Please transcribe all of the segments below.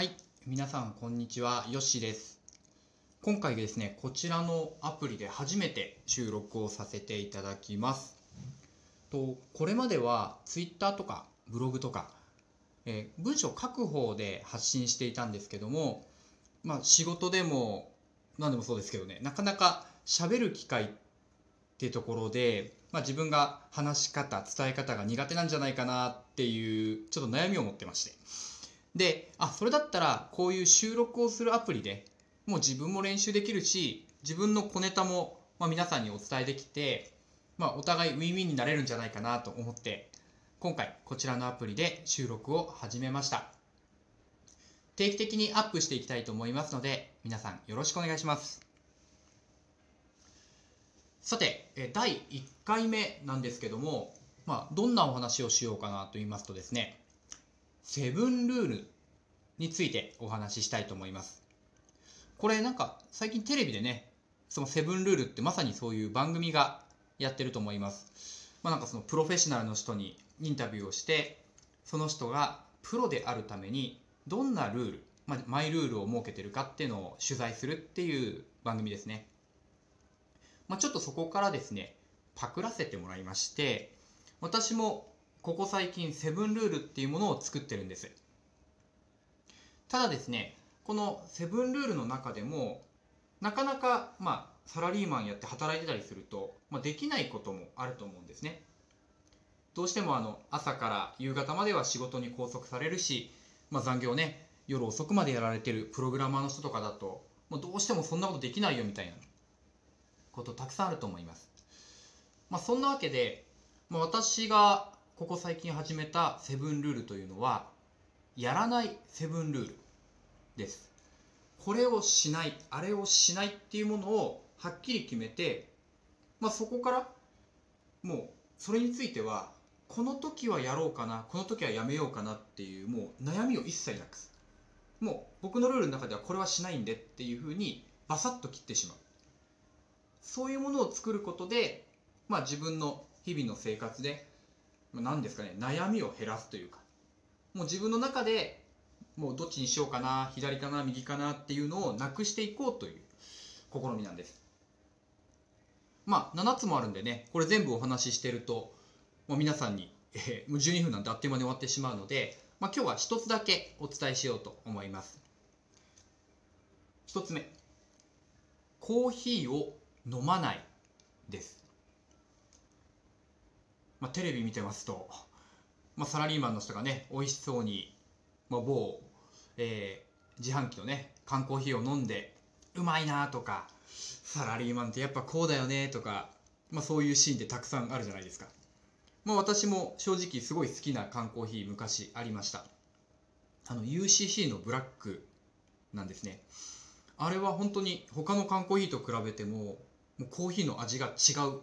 はい、皆さんこんにちは、よしです。今回ですね、こちらのアプリで初めて収録をさせていただきます。とこれまでは Twitter とかブログとか、えー文章書く方で発信していたんですけども、まあ、仕事でも何でもそうですけどね、なかなか喋る機会ってところで、まあ、自分が話し方、伝え方が苦手なんじゃないかなっていうちょっと悩みを持ってまして。で、あ、それだったらこういう収録をするアプリでもう自分も練習できるし、自分の小ネタも、まあ、皆さんにお伝えできて、まあ、お互いウィンウィンになれるんじゃないかなと思って、今回こちらのアプリで収録を始めました。定期的にアップしていきたいと思いますので、皆さんよろしくお願いします。さて、第1回目なんですけども、まあ、どんなお話をしようかなと言いますとですね、セブンルールについてお話ししたいと思います。これなんか最近テレビでね、そのセブンルールってまさにそういう番組がやってると思います。まあなんかそのプロフェッショナルの人にインタビューをして、その人がプロであるためにどんなルール、まあ、マイルールを設けてるかっていうのを取材するっていう番組ですね。まあ、ちょっとそこからですね、パクらせてもらいまして、私もここ最近セブンルールっていうものを作ってるんです。ただですね、このセブンルールの中でも、なかなか、まあ、サラリーマンやって働いてたりすると、まあ、できないこともあると思うんですね。どうしてもあの朝から夕方までは仕事に拘束されるし、まあ、残業ね、夜遅くまでやられてるプログラマーの人とかだと、もうどうしてもそんなことできないよみたいなことたくさんあると思います。まあ、そんなわけで、まあ、私がここ最近始めたセブンルールというのは、やらないセブンルールです。これをしない、あれをしないっていうものをはっきり決めて、まあ、そこからもうそれについては、この時はやろうかな、この時はやめようかなっていうもう悩みを一切なくす。もう僕のルールの中ではこれはしないんでっていうふうにバサッと切ってしまう。そういうものを作ることで、まあ自分の日々の生活で、何ですかね、悩みを減らすというか、もう自分の中でもうどっちにしようかな、左かな、右かなっていうのをなくしていこうという試みなんです。まあ7つもあるんでね、これ全部お話ししてると、もう皆さんに、えーもう12分なんてあっという間に終わってしまうので、まあ今日は一つだけお伝えしようと思います。一つ目、コーヒーを飲まないです。まあテレビ見てますと、まあサラリーマンの人がね、美味しそうに、まあ某、えー自販機のね、缶コーヒーを飲んで、うまいなとか、サラリーマンってやっぱこうだよねとか、まあそういうシーンってたくさんあるじゃないですか。まあ私も正直すごい好きな缶コーヒー昔ありました。あの UCC のブラックなんですね。あれは本当に他の缶コーヒーと比べても、もうコーヒーの味が違う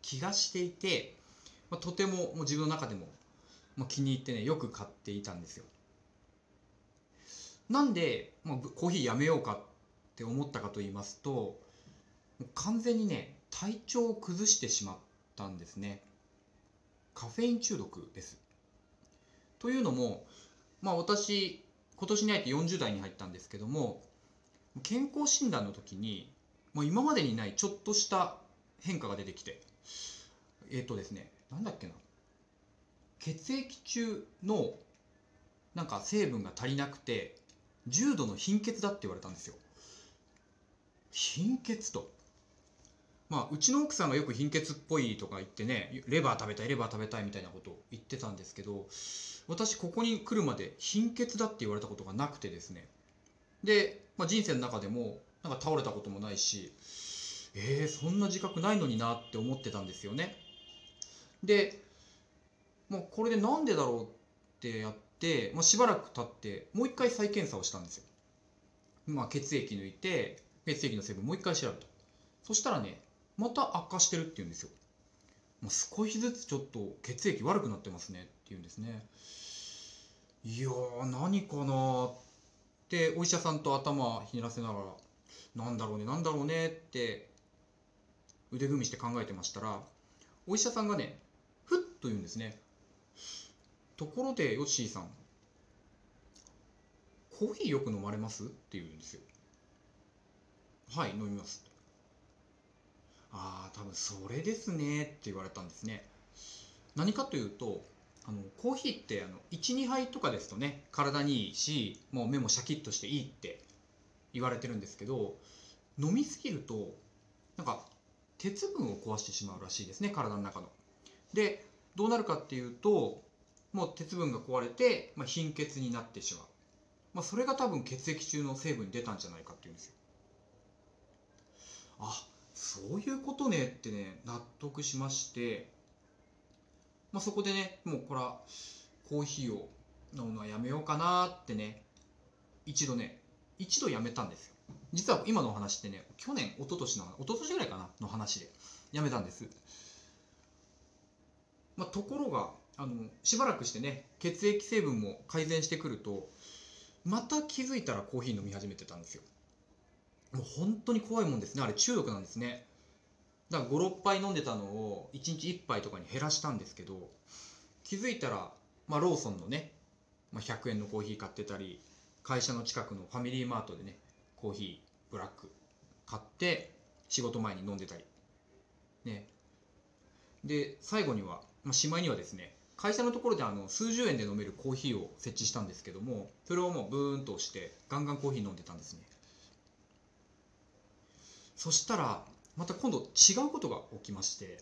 気がしていて、まあ、とてももう自分の中でも、まあ、気に入ってね、よく買っていたんですよ。なんで、まあ、コーヒーやめようかって思ったかと言いますと、完全にね、体調を崩してしまったんですね。カフェイン中毒です。というのも、まあ私、今年に入って40代に入ったんですけども、健康診断の時に、もう今までにないちょっとした変化が出てきて、えっ、とですね、なんだっけな。血液中のなんか成分が足りなくて、重度の貧血だって言われたんですよ。貧血と。まあ、うちの奥さんがよく貧血っぽいとか言ってね、レバー食べたい、レバー食べたいみたいなことを言ってたんですけど、私ここに来るまで貧血だって言われたことがなくてですね。で、まあ、人生の中でも、なんか倒れたこともないし、えー、そんな自覚ないのになって思ってたんですよね。で、もうこれでなんでだろうってやって、まあ、しばらく経って、もう一回再検査をしたんですよ。まあ、血液抜いて、血液の成分もう一回調べた。そしたらね、また悪化してるって言うんですよ。もう少しずつちょっと血液悪くなってますねって言うんですね。いや、何かなって、お医者さんと頭ひねらせながら、なんだろうね、なんだろうねって、腕組みして考えてましたら、お医者さんがね、と言うんですね。ところで、ヨッシーさん、コーヒーよく飲まれます？って言うんですよはい飲みますああ多分それですねって言われたんですね何かというとあのコーヒーって12杯とかですとね体にいいしもう目もシャキッとしていいって言われてるんですけど飲みすぎるとなんか鉄分を壊してしまうらしいですね体の中の。でどうなるかっていうともう鉄分が壊れて、まあ、貧血になってしまう、まあ、それが多分血液中の成分に出たんじゃないかっていうんですよ。あそういうことねってね納得しまして、まあ、そこでねもうこれはコーヒーを飲むのはやめようかなってね一度ね一度やめたんですよ。実は今のお話ってね去年一昨年の一昨年ぐらいかなの話でやめたんです、まあ、ところがあのしばらくしてね血液成分も改善してくるとまた気づいたらコーヒー飲み始めてたんですよ。もう本当に怖いもんですね。あれ中毒なんですね。だから56杯飲んでたのを1日1杯とかに減らしたんですけど気づいたら、まあ、ローソンのね、まあ、100円のコーヒー買ってたり会社の近くのファミリーマートでねコーヒーブラック買って仕事前に飲んでたり。ねで最後には、まあ、しまいにはですね会社のところであの数十円で飲めるコーヒーを設置したんですけどもそれをもうブーンと押してガンガンコーヒー飲んでたんですね。そしたらまた今度違うことが起きまして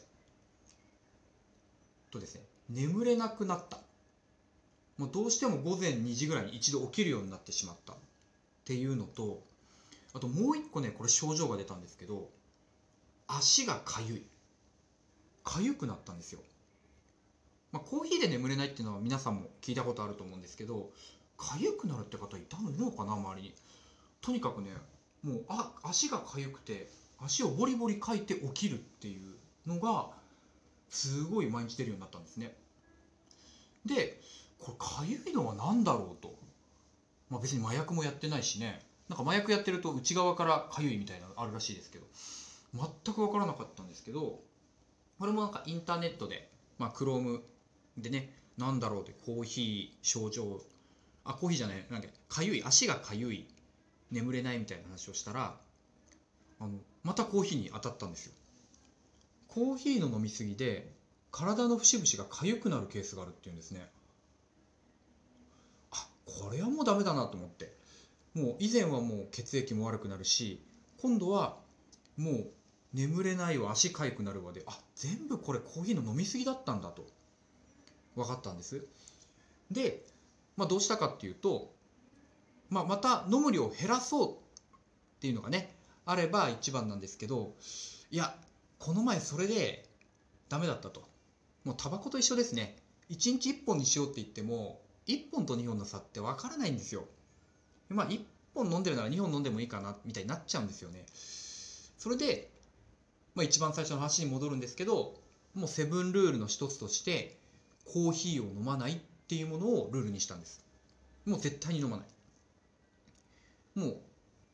とですね眠れなくなった。もうどうしても午前2時ぐらいに一度起きるようになってしまった。っていうのとあともう一個ねこれ症状が出たんですけど足がかゆい。かゆくなったんですよ。まあ、コーヒーで眠れないっていうのは皆さんも聞いたことあると思うんですけど痒くなるって方いたのいるのかな周りに。とにかくねもうあ足が痒くて足をボリボリかいて起きるっていうのがすごい毎日出るようになったんですね。でこれ痒いのは何だろうと、まあ、別に麻薬もやってないしね。なんか麻薬やってると内側から痒いみたいなのあるらしいですけど全く分からなかったんですけどこれもなんかインターネットで、まあ、Chrome でねなんだろうってコーヒー症状あコーヒーじゃないなんかかゆい足がかゆい眠れないみたいな話をしたらあのまたコーヒーに当たったんですよ。コーヒーの飲みすぎで体の節々が痒くなるケースがあるっていうんですね。あこれはもうダメだなと思って。もう以前はもう血液も悪くなるし今度はもう眠れないわ足痒くなるわであ全部これコーヒーの飲みすぎだったんだと。分かったんです。で、まあ、どうしたかっていうと、まあ、また飲む量を減らそうっていうのがねあれば一番なんですけどいやこの前それでダメだったと。もうタバコと一緒ですね。1日1本にしようって言っても1本と2本の差って分からないんですよ。まあ1本飲んでるなら2本飲んでもいいかなみたいになっちゃうんですよね。それで、まあ、一番最初の話に戻るんですけどもうセブンルールの一つとしてコーヒーを飲まないっていうものをルールにしたんです。もう絶対に飲まない。もう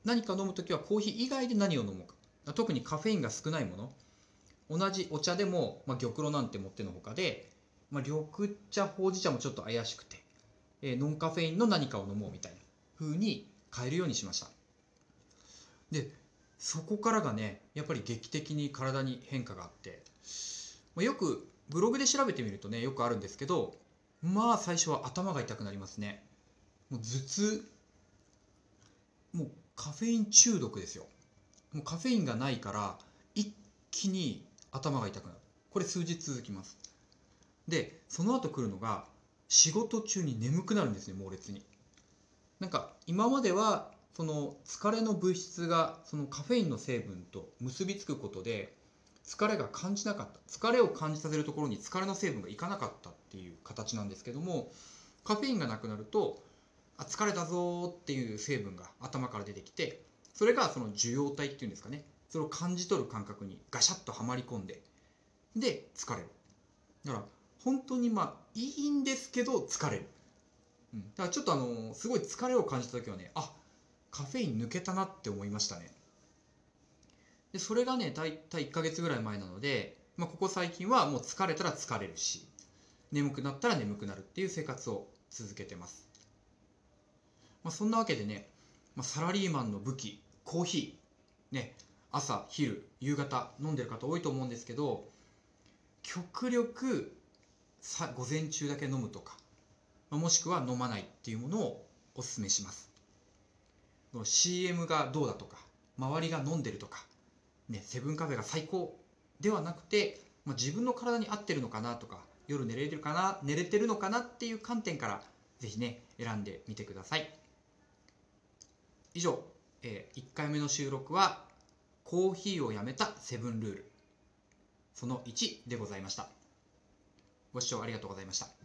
何か飲む時はコーヒー以外で何を飲もうか。特にカフェインが少ないもの。同じお茶でも、まあ、玉露なんてもってのほかで、まあ、緑茶ほうじ茶もちょっと怪しくて、えー、ノンカフェインの何かを飲もうみたいな風に変えるようにしました。でそこからがねやっぱり劇的に体に変化があって、ま、よくブログで調べてみるとねよくあるんですけどまあ最初は頭が痛くなりますね。もう頭痛。もうカフェイン中毒ですよ。もうカフェインがないから一気に頭が痛くなる。これ数日続きます。でその後来るのが仕事中に眠くなるんですね猛烈に。なんか今まではその疲れの物質がそのカフェインの成分と結びつくことで疲れが感じなかった疲れを感じさせるところに疲れの成分がいかなかったっていう形なんですけどもカフェインがなくなるとあ疲れたぞっていう成分が頭から出てきてそれがその受容体っていうんですかねそれを感じ取る感覚にガシャッとはまり込んでで疲れる。だから本当にまあいいんですけど疲れる、うん、だからちょっとあのすごい疲れを感じた時はねあカフェイン抜けたなって思いましたね。でそれがね大体1ヶ月ぐらい前なので、まあ、ここ最近はもう疲れたら疲れるし眠くなったら眠くなるっていう生活を続けてます。まあ、そんなわけでね、まあ、サラリーマンの武器コーヒーね朝昼夕方飲んでる方多いと思うんですけど極力さ午前中だけ飲むとか、もしくは飲まないっていうものをおすすめします。CM がどうだとか周りが飲んでるとか、ね、セブンカフェが最高ではなくて、まあ、自分の体に合ってるのかなとか夜寝れてるかな寝れてるのかなっていう観点からぜひね選んでみてください。以上、えー、1回目の収録はコーヒーをやめたセブンルール。その1でございました。ご視聴ありがとうございました。